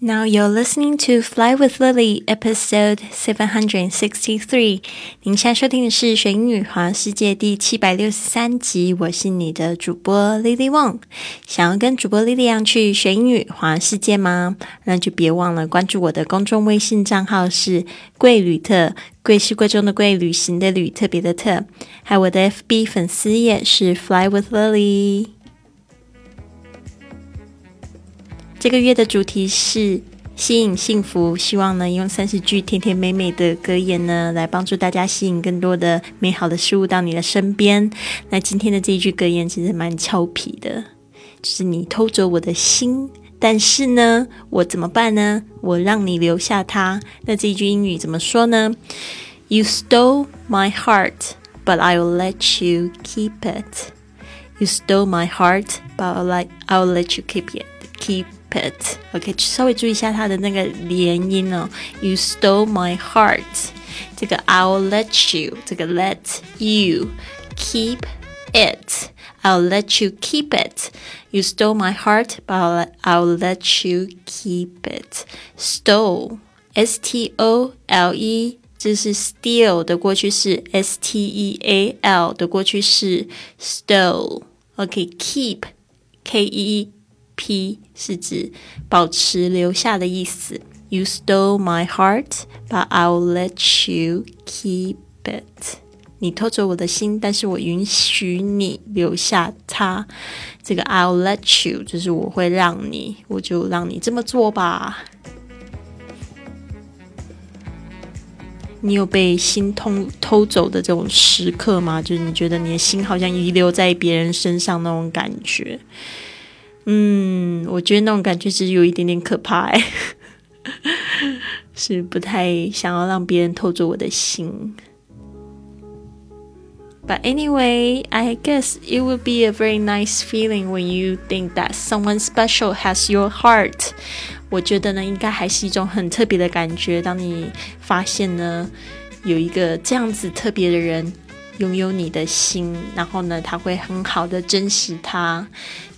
Now you're listening to Fly with Lily, episode seven hundred sixty-three. 您现在收听的是《学英语环世界》第七百六十三集。我是你的主播 Lily Wong。想要跟主播 Lily 一样去学英语环世界吗？那就别忘了关注我的公众微信账号是“贵旅特”，贵是贵重的贵，旅行的旅，特别的特。还有我的 FB 粉丝页是 Fly with Lily。这个月的主题是吸引幸福，希望呢用三十句甜甜美美的格言呢，来帮助大家吸引更多的美好的事物到你的身边。那今天的这一句格言其实蛮俏皮的，就是你偷走我的心，但是呢，我怎么办呢？我让你留下它。那这一句英语怎么说呢？You stole my heart, but I will let you keep it. You stole my heart, but I'll let I'll let you keep it. Keep it. OK，稍微注意一下它的那个连音哦。You stole my heart，这个 I'll let you，这个 let you keep it. I'll let you keep it. You stole my heart, but I'll, I'll let you keep it. Stole, S T O L E，这是 steal 的过去式，S T E A L 的过去式，stole。OK，keep, K E P 是指保持、留下的意思。You stole my heart, but I'll let you keep it. 你偷走我的心，但是我允许你留下它。这个 I'll let you 就是我会让你，我就让你这么做吧。你有被心偷偷走的这种时刻吗？就是你觉得你的心好像遗留在别人身上那种感觉。嗯，我觉得那种感觉其实有一点点可怕，哎，是不太想要让别人偷走我的心。But anyway, I guess it would be a very nice feeling when you think that someone special has your heart. 我觉得呢，应该还是一种很特别的感觉。当你发现呢，有一个这样子特别的人拥有你的心，然后呢，他会很好的珍惜它。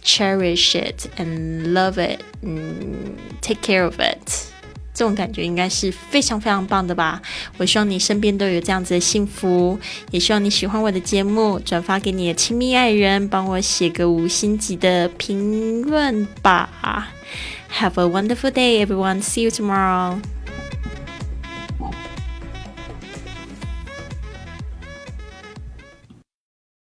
cherish it and love it，嗯，take care of it。这种感觉应该是非常非常棒的吧！我希望你身边都有这样子的幸福，也希望你喜欢我的节目，转发给你的亲密爱人，帮我写个五星级的评论吧。Have a wonderful day, everyone. See you tomorrow.